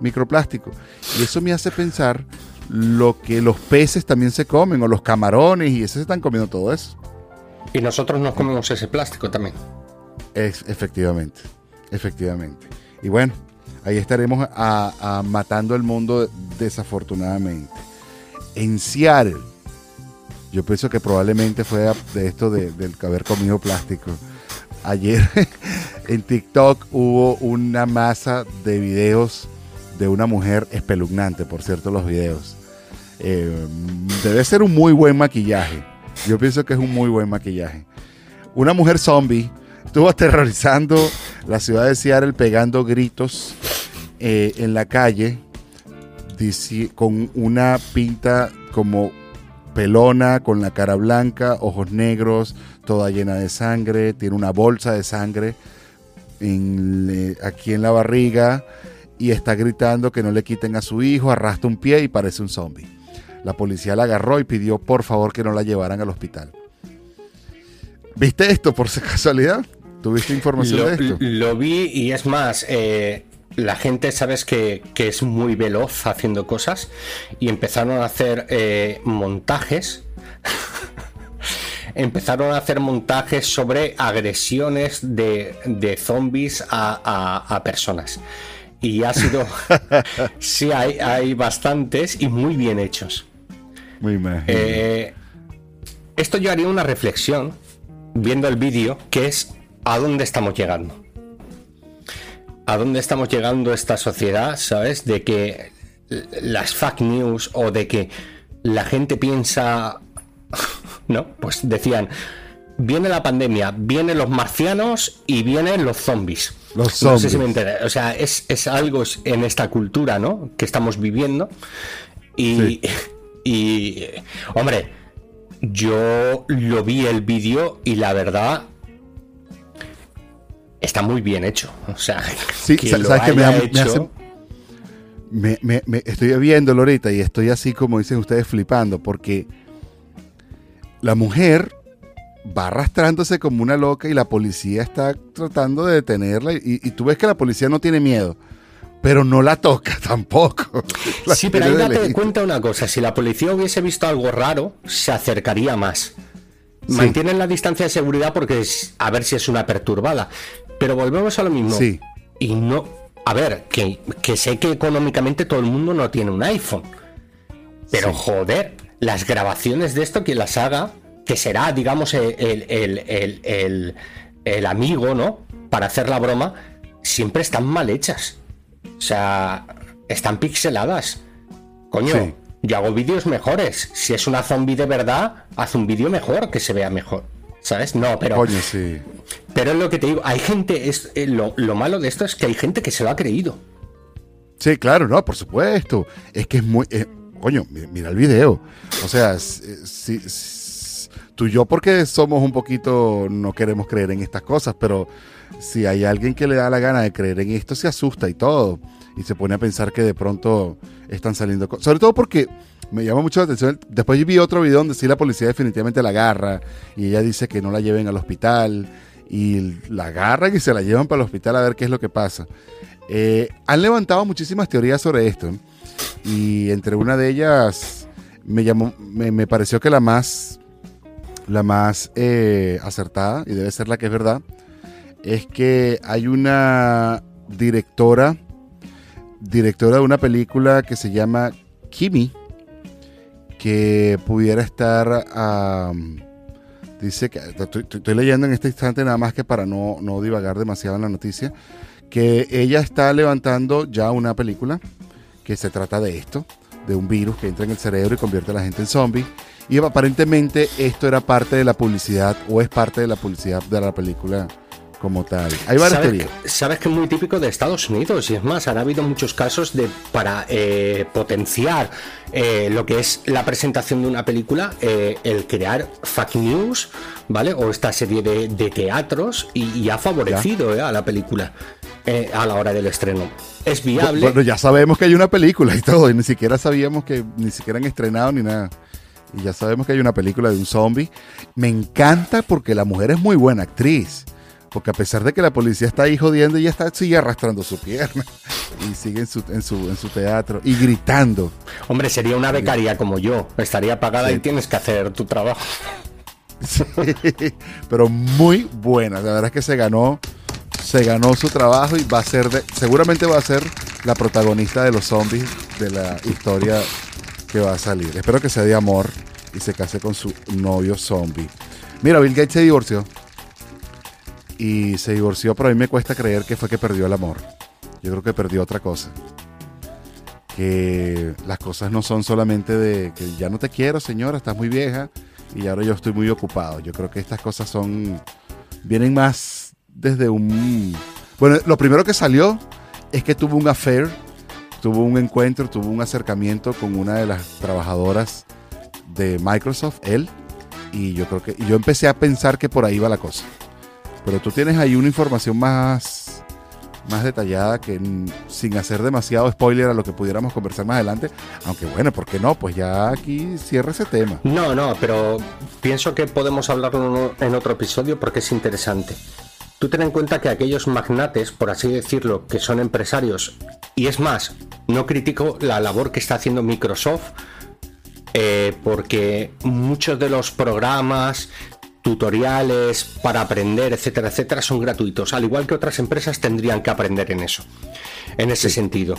microplástico. Y eso me hace pensar lo que los peces también se comen, o los camarones, y esos se están comiendo todo eso. Y nosotros nos comemos ese plástico también. Es, efectivamente, efectivamente. Y bueno, ahí estaremos a, matando el mundo desafortunadamente. En Seattle, yo pienso que probablemente fue de esto de, del haber comido plástico. Ayer [LAUGHS] en TikTok hubo una masa de videos de una mujer espeluznante, por cierto, los videos. Eh, debe ser un muy buen maquillaje yo pienso que es un muy buen maquillaje. Una mujer zombie estuvo [LAUGHS] aterrorizando la ciudad de Seattle pegando gritos eh, en la calle con una pinta como pelona, con la cara blanca, ojos negros, toda llena de sangre, tiene una bolsa de sangre aquí en la barriga y está gritando que no le quiten a su hijo, arrastra un pie y parece un zombie. La policía la agarró y pidió por favor que no la llevaran al hospital. ¿Viste esto por casualidad? ¿Tuviste información de esto? Lo vi y es más, eh, la gente, sabes que, es muy veloz haciendo cosas y empezaron a hacer eh, montajes. [LAUGHS] empezaron a hacer montajes sobre agresiones de, zombies a, personas. Y ha sido. [LAUGHS] [LAUGHS] sí, hay, hay bastantes y muy bien hechos. Eh, esto yo haría una reflexión viendo el vídeo, que es a dónde estamos llegando. A dónde estamos llegando esta sociedad, ¿sabes? De que las fake news o de que la gente piensa, [LAUGHS] ¿no? Pues decían, viene la pandemia, vienen los marcianos y vienen los zombies. Los zombies. No sé si me O sea, es, algo en esta cultura, ¿no? Que estamos viviendo. Y, [LAUGHS] y hombre, yo lo vi el vídeo y la verdad está muy bien hecho. O sea, sí, sabes que me, me, me, estoy viéndolo ahorita y estoy así como dicen ustedes flipando porque la mujer va arrastrándose como una loca y la policía está tratando de detenerla y, tú ves que la policía no tiene miedo. Pero no la toca [LAUGHS] tampoco. sí, pero ahí date cuenta una cosa, si la policía hubiese visto algo raro, se acercaría más. Mantienen la distancia de seguridad porque es, a ver si es una perturbada. Pero volvemos a lo mismo. Sí. Y no. A ver, que, sé que económicamente todo el mundo no tiene un iPhone. Pero joder, las grabaciones de esto, quien las haga, que será, digamos, el, el, amigo, ¿no? Para hacer la broma, siempre están mal hechas. O sea, están pixeladas. Coño, yo hago vídeos mejores. Si es una zombie de verdad, haz un vídeo mejor, que se vea mejor. ¿Sabes? No, pero. Coño, sí. Pero es lo que te digo, hay gente. Es, eh, lo, malo de esto es que hay gente que se lo ha creído. Sí, claro, no, por supuesto. Es que es muy. Eh, coño, mira el video. O sea, si, tú y yo, porque somos un poquito. No queremos creer en estas cosas, pero si hay alguien que le da la gana de creer en esto, se asusta y todo. Y se pone a pensar que de pronto están saliendo cosas. Sobre todo porque me llama mucho la atención. Después vi otro video donde sí la policía definitivamente la agarra y ella dice que no la lleven al hospital y la agarran y se la llevan para el hospital a ver qué es lo que pasa. Eh, han levantado muchísimas teorías sobre esto y entre una de ellas me llamó, me, pareció que la más, la más eh, acertada y debe ser la que es verdad es que hay una directora directora de una película que se llama Kimi que pudiera estar, dice que, estoy, leyendo en este instante nada más que para no, no divagar demasiado en la noticia, que ella está levantando ya una película que se trata de esto, de un virus que entra en el cerebro y convierte a la gente en zombie. Y aparentemente esto era parte de la publicidad o es parte de la publicidad de la película como tal. Hay varias teorías. Sabes que es muy típico de Estados Unidos y es más, han habido muchos casos de para eh, potenciar eh, lo que es la presentación de una película, eh, el crear fake news, ¿vale? O esta serie de, teatros y, ha favorecido a la película. a la hora del estreno. Es viable. Bueno, ya sabemos que hay una película y todo, y ni siquiera sabíamos que ni siquiera han estrenado ni nada. Y ya sabemos que hay una película de un zombie. Me encanta porque la mujer es muy buena actriz. Porque a pesar de que la policía está ahí jodiendo, ella está, sigue arrastrando su pierna [LAUGHS] y sigue en su, en su, teatro y gritando. Hombre, sería una becaria como yo. Estaría pagada y tienes que hacer tu trabajo. Sí, pero muy buena. La verdad es que se ganó, se ganó su trabajo y va a ser, de, seguramente va a ser la protagonista de los zombies de la historia que va a salir. Espero que sea de amor y se case con su novio zombie. Mira, Bill Gates se divorció y se divorció, pero a mí me cuesta creer que fue que perdió el amor. Yo creo que perdió otra cosa. Que las cosas no son solamente de que ya no te quiero, señora, estás muy vieja y ahora yo estoy muy ocupado. Yo creo que estas cosas son vienen más desde un bueno, lo primero que salió es que tuvo un affair, tuvo un encuentro, tuvo un acercamiento con una de las trabajadoras de Microsoft, él, y yo creo que yo empecé a pensar que por ahí va la cosa. Pero tú tienes ahí una información más, más detallada que sin hacer demasiado spoiler a lo que pudiéramos conversar más adelante. Aunque bueno, ¿por qué no? Pues ya aquí cierra ese tema. No, no, pero pienso que podemos hablarlo en otro episodio porque es interesante. Tú ten en cuenta que aquellos magnates, por así decirlo, que son empresarios, y es más, no critico la labor que está haciendo Microsoft, eh, porque muchos de los programas tutoriales para aprender, etcétera, etcétera, son gratuitos, al igual que otras empresas tendrían que aprender en eso, en ese sentido.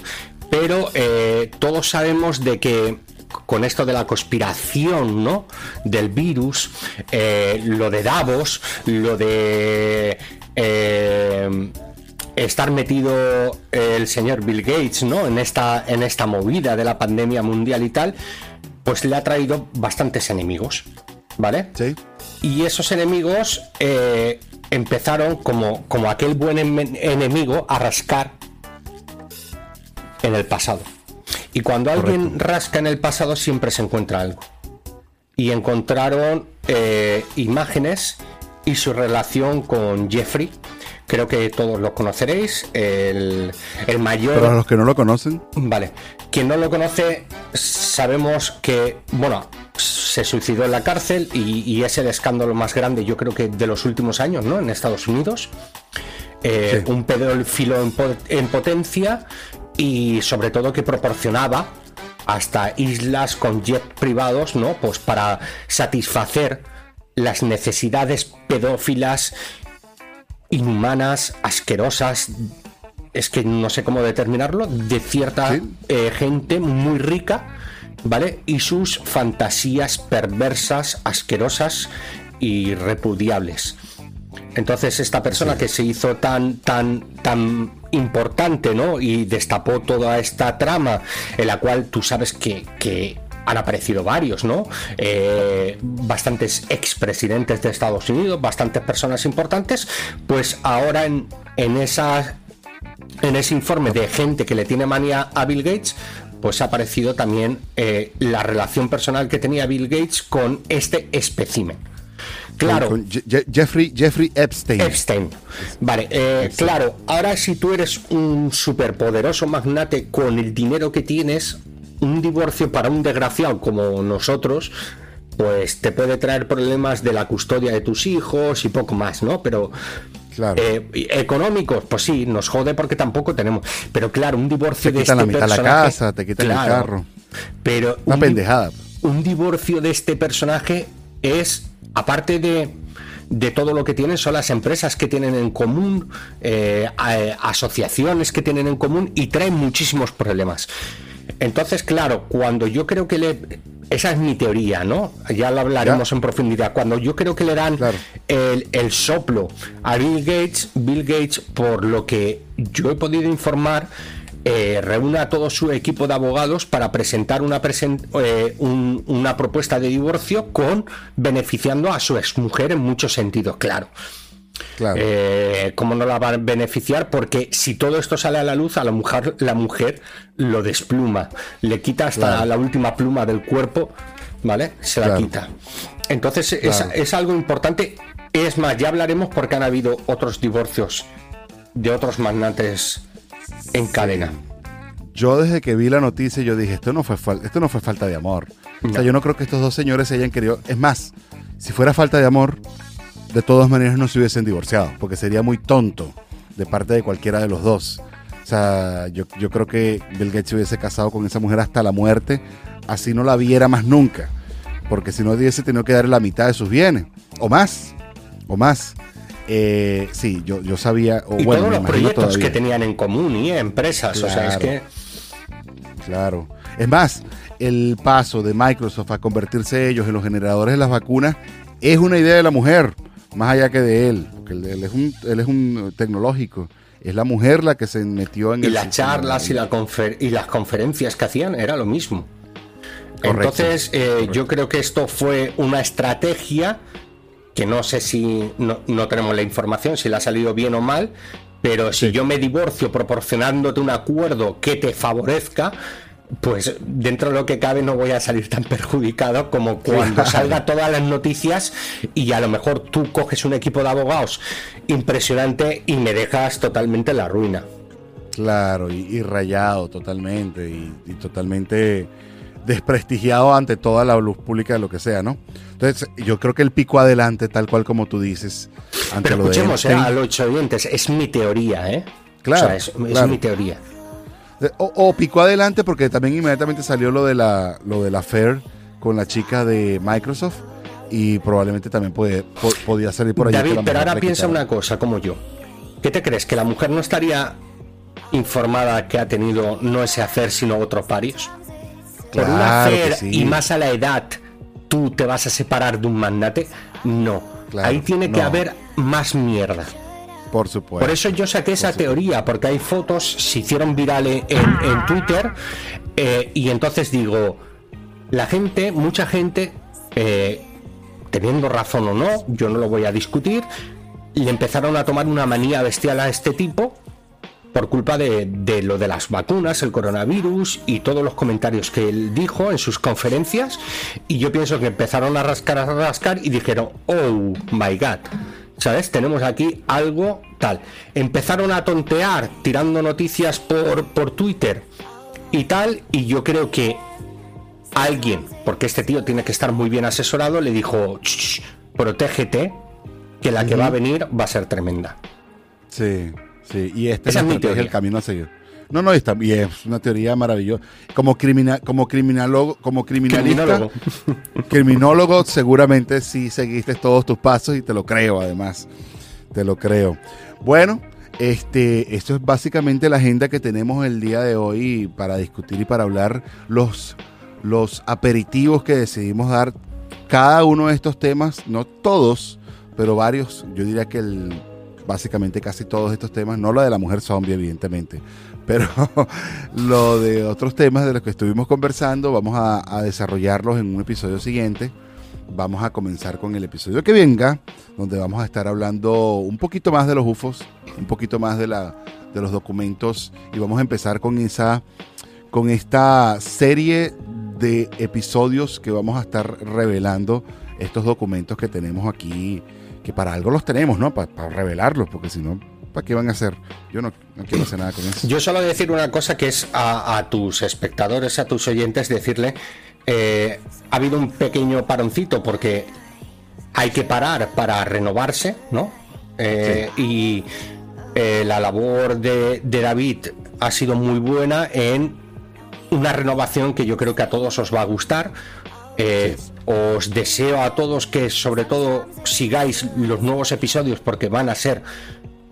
Pero eh, todos sabemos de que con esto de la conspiración, ¿no? Del virus, eh, lo de Davos, lo de eh, estar metido el señor Bill Gates, ¿no? En esta, en esta movida de la pandemia mundial y tal, pues le ha traído bastantes enemigos, ¿vale? Sí. Y esos enemigos eh, empezaron como, como aquel buen enemigo a rascar en el pasado. Y cuando alguien rasca en el pasado siempre se encuentra algo. Y encontraron eh, imágenes y su relación con Jeffrey. Creo que todos lo conoceréis. El, mayor. Para los que no lo conocen. Vale. Quien no lo conoce, sabemos que, bueno, se suicidó en la cárcel y, es el escándalo más grande, yo creo que de los últimos años, ¿no? En Estados Unidos. Eh, un pedófilo en, en potencia y sobre todo que proporcionaba hasta islas con jet privados, ¿no? Pues para satisfacer las necesidades pedófilas, inhumanas, asquerosas, es que no sé cómo determinarlo, de cierta eh, gente muy rica, ¿vale? Y sus fantasías perversas, asquerosas y repudiables. Entonces esta persona que se hizo tan, tan, tan importante, ¿no? Y destapó toda esta trama en la cual tú sabes que, han aparecido varios, ¿no? Eh, bastantes expresidentes de Estados Unidos, bastantes personas importantes, pues ahora en, en, esa, en ese informe de gente que le tiene manía a Bill Gates, pues ha aparecido también eh, la relación personal que tenía Bill Gates con este espécimen. Claro. Jeffrey, Jeffrey Epstein. Epstein. Vale, eh, claro, ahora si tú eres un superpoderoso magnate con el dinero que tienes, un divorcio para un desgraciado como nosotros, pues te puede traer problemas de la custodia de tus hijos y poco más, ¿no? Pero Claro. Eh, económicos, pues sí, nos jode porque tampoco tenemos. Pero claro, un divorcio te de este la mitad la casa, te quitan el carro. Pero una pendejada. Un divorcio de este personaje es aparte de, de todo lo que tienen, son las empresas que tienen en común, eh, asociaciones que tienen en común y traen muchísimos problemas. Entonces, claro, cuando yo creo que le... Esa es mi teoría, ¿no? Ya lo hablaremos en profundidad. Cuando yo creo que le dan el, el, soplo a Bill Gates, Bill Gates, por lo que yo he podido informar, eh, reúne a todo su equipo de abogados para presentar una, eh, una propuesta de divorcio con beneficiando a su exmujer en muchos sentidos, claro. Claro. Eh, ¿Cómo no la va a beneficiar? Porque si todo esto sale a la luz, a la mujer, la mujer lo despluma, le quita hasta la última pluma del cuerpo, ¿vale? Se la quita. Entonces es, es, algo importante. Es más, ya hablaremos porque han habido otros divorcios de otros magnates en cadena. Yo desde que vi la noticia yo dije, esto no fue, esto no fue falta de amor. O sea, yo no creo que estos dos señores se hayan querido... Es más, si fuera falta de amor, de todas maneras no se hubiesen divorciado, porque sería muy tonto de parte de cualquiera de los dos. O sea, yo, yo creo que Bill Gates se hubiese casado con esa mujer hasta la muerte, así no la viera más nunca. Porque si no hubiese tenido que darle la mitad de sus bienes, o más, o más. Eh, sí, yo, yo sabía. O, y bueno, todos los proyectos que tenían en común y empresas, o sea, es que. Claro. Es más, el paso de Microsoft a convertirse ellos en los generadores de las vacunas es una idea de la mujer, más allá que de él, porque él, es, un, él es un tecnológico. Es la mujer la que se metió en y las charlas y, la y las conferencias que hacían era lo mismo. Entonces, eh, yo creo que esto fue una estrategia que no sé si no, tenemos la información, si le ha salido bien o mal, pero si yo me divorcio proporcionándote un acuerdo que te favorezca, pues dentro de lo que cabe no voy a salir tan perjudicado como [LAUGHS] cuando salga todas las noticias y a lo mejor tú coges un equipo de abogados impresionante y me dejas totalmente la ruina. Claro, y, rayado totalmente, y totalmente desprestigiado ante toda la luz pública de lo que sea, ¿no? Entonces, yo creo que el pico adelante, tal cual como tú dices, ante Pero lo escuchemos, de eh, a los oyentes, es mi teoría, ¿eh? Claro. es, mi teoría. O, pico adelante porque también inmediatamente salió lo de la lo de la Fair con la chica de Microsoft y probablemente también puede, podía salir por ahí. David, pero ahora piensa una cosa como yo. ¿Qué te crees? ¿Que la mujer no estaría informada que ha tenido no ese hacer sino otros parios? por una hacer y más a la edad tú te vas a separar de un mandate, no. Ahí tiene que haber más mierda. Por supuesto. Por eso yo saqué esa teoría, porque hay fotos, se hicieron virales en, Twitter, eh, y entonces digo, la gente, mucha gente, eh, teniendo razón o no, yo no lo voy a discutir, le empezaron a tomar una manía bestial a este tipo por culpa de, lo de las vacunas, el coronavirus y todos los comentarios que él dijo en sus conferencias. Y yo pienso que empezaron a rascar, a rascar y dijeron, oh my god. ¿Sabes? Tenemos aquí algo tal. Empezaron a tontear tirando noticias por, por Twitter y tal. Y yo creo que alguien, porque este tío tiene que estar muy bien asesorado, le dijo, protégete, que la que va a venir va a ser tremenda. Sí. Sí, y este es, el camino a seguir. No, no, está, y es una teoría maravillosa. Como, criminal, como criminólogo, como criminalista, criminólogo. seguramente sí seguiste todos tus pasos y te lo creo, además. Te lo creo. Bueno, este, esto es básicamente la agenda que tenemos el día de hoy para discutir y para hablar los, los aperitivos que decidimos dar cada uno de estos temas, no todos, pero varios. Yo diría que el básicamente casi todos estos temas, no lo de la mujer zombie, evidentemente, pero [LAUGHS] lo de otros temas de los que estuvimos conversando, vamos a, desarrollarlos en un episodio siguiente. Vamos a comenzar con el episodio que venga, donde vamos a estar hablando un poquito más de los UFOs, un poquito más de, la, de los documentos y vamos a empezar con esa con esta serie de episodios que vamos a estar revelando estos documentos que tenemos aquí que para algo los tenemos, ¿no? Para, revelarlos, porque si no, ¿para qué van a hacer? Yo no, quiero hacer nada con eso. Yo solo decir una cosa que es a, tus espectadores, a tus oyentes, decirle, eh, ha habido un pequeño paroncito porque hay que parar para renovarse, ¿no? Eh, y eh, la labor de, David ha sido muy buena en una renovación que yo creo que a todos os va a gustar. Os deseo a todos que sobre todo sigáis los nuevos episodios porque van a ser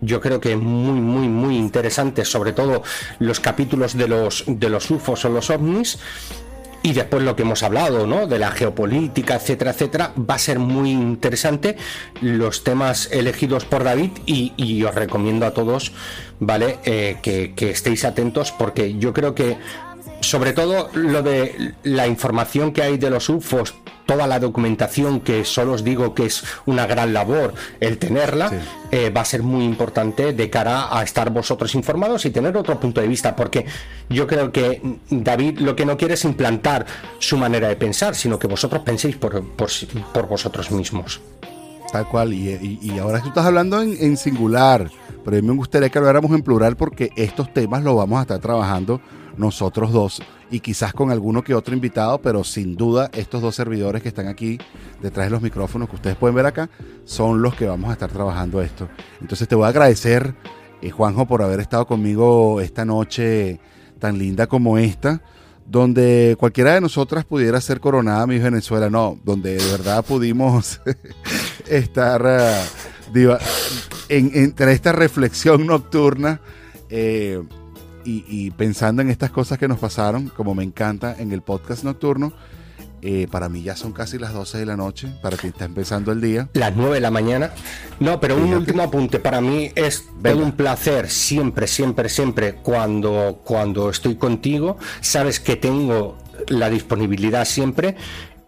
yo creo que muy muy muy interesantes, sobre todo los capítulos de los de los UFOs o los ovnis y después lo que hemos hablado, ¿no? De la geopolítica, etcétera, etcétera, va a ser muy interesante los temas elegidos por David y, os recomiendo a todos, ¿vale? Eh, que estéis atentos porque yo creo que sobre todo lo de la información que hay de los UFOs, toda la documentación que solo os digo que es una gran labor el tenerla, eh, va a ser muy importante de cara a estar vosotros informados y tener otro punto de vista, porque yo creo que David lo que no quiere es implantar su manera de pensar, sino que vosotros penséis por, por, vosotros mismos. Tal cual, y, ahora tú estás hablando en, en singular, pero a mí me gustaría que habláramos en plural porque estos temas los vamos a estar trabajando nosotros dos y quizás con alguno que otro invitado, pero sin duda estos dos servidores que están aquí detrás de los micrófonos que ustedes pueden ver acá son los que vamos a estar trabajando esto. Entonces te voy a agradecer, eh, Juanjo, por haber estado conmigo esta noche tan linda como esta donde cualquiera de nosotras pudiera ser coronada mi Venezuela, no, donde de verdad pudimos [LAUGHS] estar uh, en, entre esta reflexión nocturna eh, y, pensando en estas cosas que nos pasaron, como me encanta en el podcast nocturno, eh, para mí ya son casi las 12 de la noche, para quien está empezando el día. Las 9 de la mañana. No, pero un último apunte. Para mí es todo un placer siempre, siempre, siempre cuando, cuando estoy contigo. Sabes que tengo la disponibilidad siempre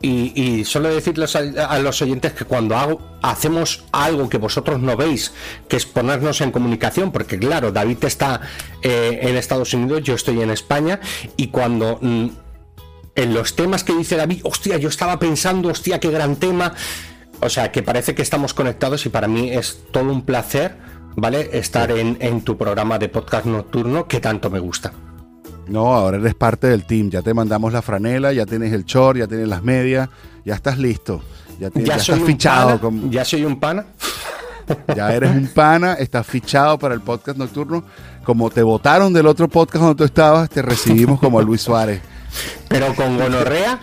y, solo decirles a, los oyentes que cuando hago, hacemos algo que vosotros no veis, que es ponernos en comunicación, porque claro, David está eh, en Estados Unidos, yo estoy en España, y cuando mm, en los temas que dice David, hostia, yo estaba pensando, hostia, qué gran tema, o sea, que parece que estamos conectados y para mí es todo un placer, ¿vale? Estar en, en tu programa de podcast nocturno que tanto me gusta. No, ahora eres parte del team. Ya te mandamos la franela, ya tienes el short, ya tienes las medias, ya estás listo. Ya, estás fichado. Ya soy un pana. Ya eres un pana, estás fichado para el podcast nocturno. Como te votaron del otro podcast donde tú estabas, te recibimos como a Luis Suárez. Pero con gonorrea.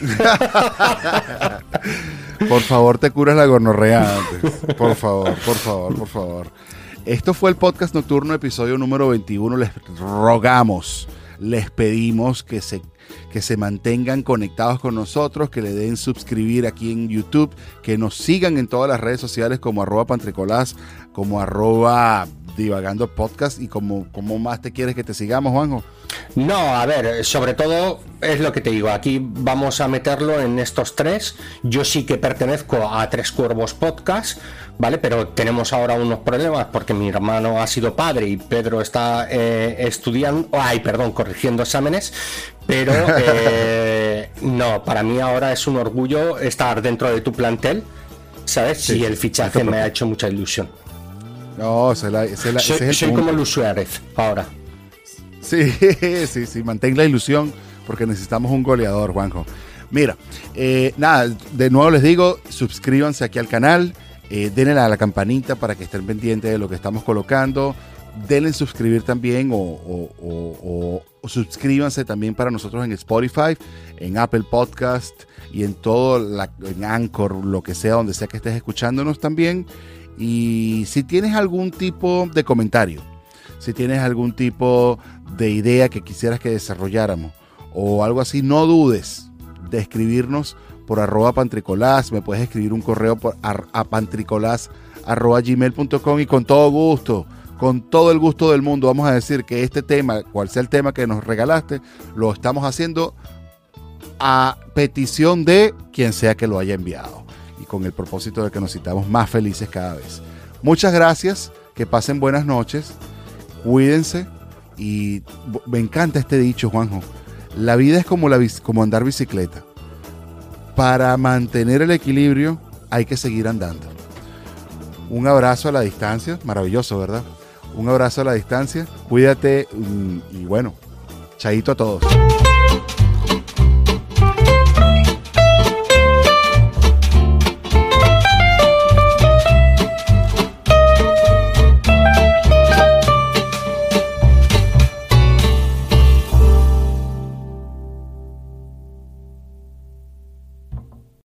[LAUGHS] por favor, te curas la gonorrea antes. Por favor, por favor, por favor. Esto fue el podcast nocturno, episodio número 21. Les rogamos les pedimos que se, que se mantengan conectados con nosotros, que le den suscribir aquí en YouTube, que nos sigan en todas las redes sociales como arroba pantricolás, como arroba divagando podcast y como, como más te quieres que te sigamos, Juanjo. No, a ver, sobre todo es lo que te digo, aquí vamos a meterlo en estos tres. Yo sí que pertenezco a Tres Cuervos Podcast, ¿vale? Pero tenemos ahora unos problemas porque mi hermano ha sido padre y Pedro está eh, estudiando, ay, perdón, corrigiendo exámenes. Pero [LAUGHS] eh, no, para mí ahora es un orgullo estar dentro de tu plantel, ¿sabes? y el fichaje me ha hecho mucha ilusión. No, se la, se la, soy, como Luis Suárez ahora. Sí, [LAUGHS] sí, sí, mantén la ilusión porque necesitamos un goleador, Juanjo. Mira, eh, nada, de nuevo les digo, suscríbanse aquí al canal, eh, denle a la campanita para que estén pendientes de lo que estamos colocando, denle suscribir también o, suscríbanse también para nosotros en Spotify, en Apple Podcast y en todo, la, en Anchor, lo que sea, donde sea que estés escuchándonos también. Y si tienes algún tipo de comentario, si tienes algún tipo de idea que quisieras que desarrolláramos o algo así, no dudes de escribirnos por arroba pantricolás, me puedes escribir un correo por a pantricolás arroba y con todo gusto, con todo el gusto del mundo vamos a decir que este tema, cual sea el tema que nos regalaste, lo estamos haciendo a petición de quien sea que lo haya enviado con el propósito de que nos sintamos más felices cada vez. Muchas gracias, que pasen buenas noches, cuídense y me encanta este dicho, Juanjo. La vida es como, la, como andar bicicleta. Para mantener el equilibrio hay que seguir andando. Un abrazo a la distancia, maravilloso, ¿verdad? Un abrazo a la distancia, cuídate mm, y bueno, chaito a todos.